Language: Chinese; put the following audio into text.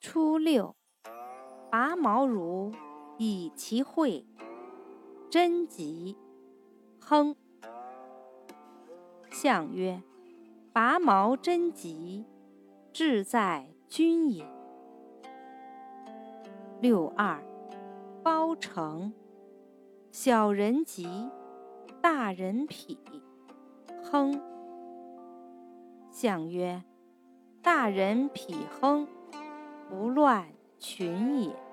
初六，拔毛如以其会，贞吉，亨。象曰：拔毛贞吉，志在君也。六二，包成，小人吉，大人否，亨。象曰：大人否亨。不乱群也。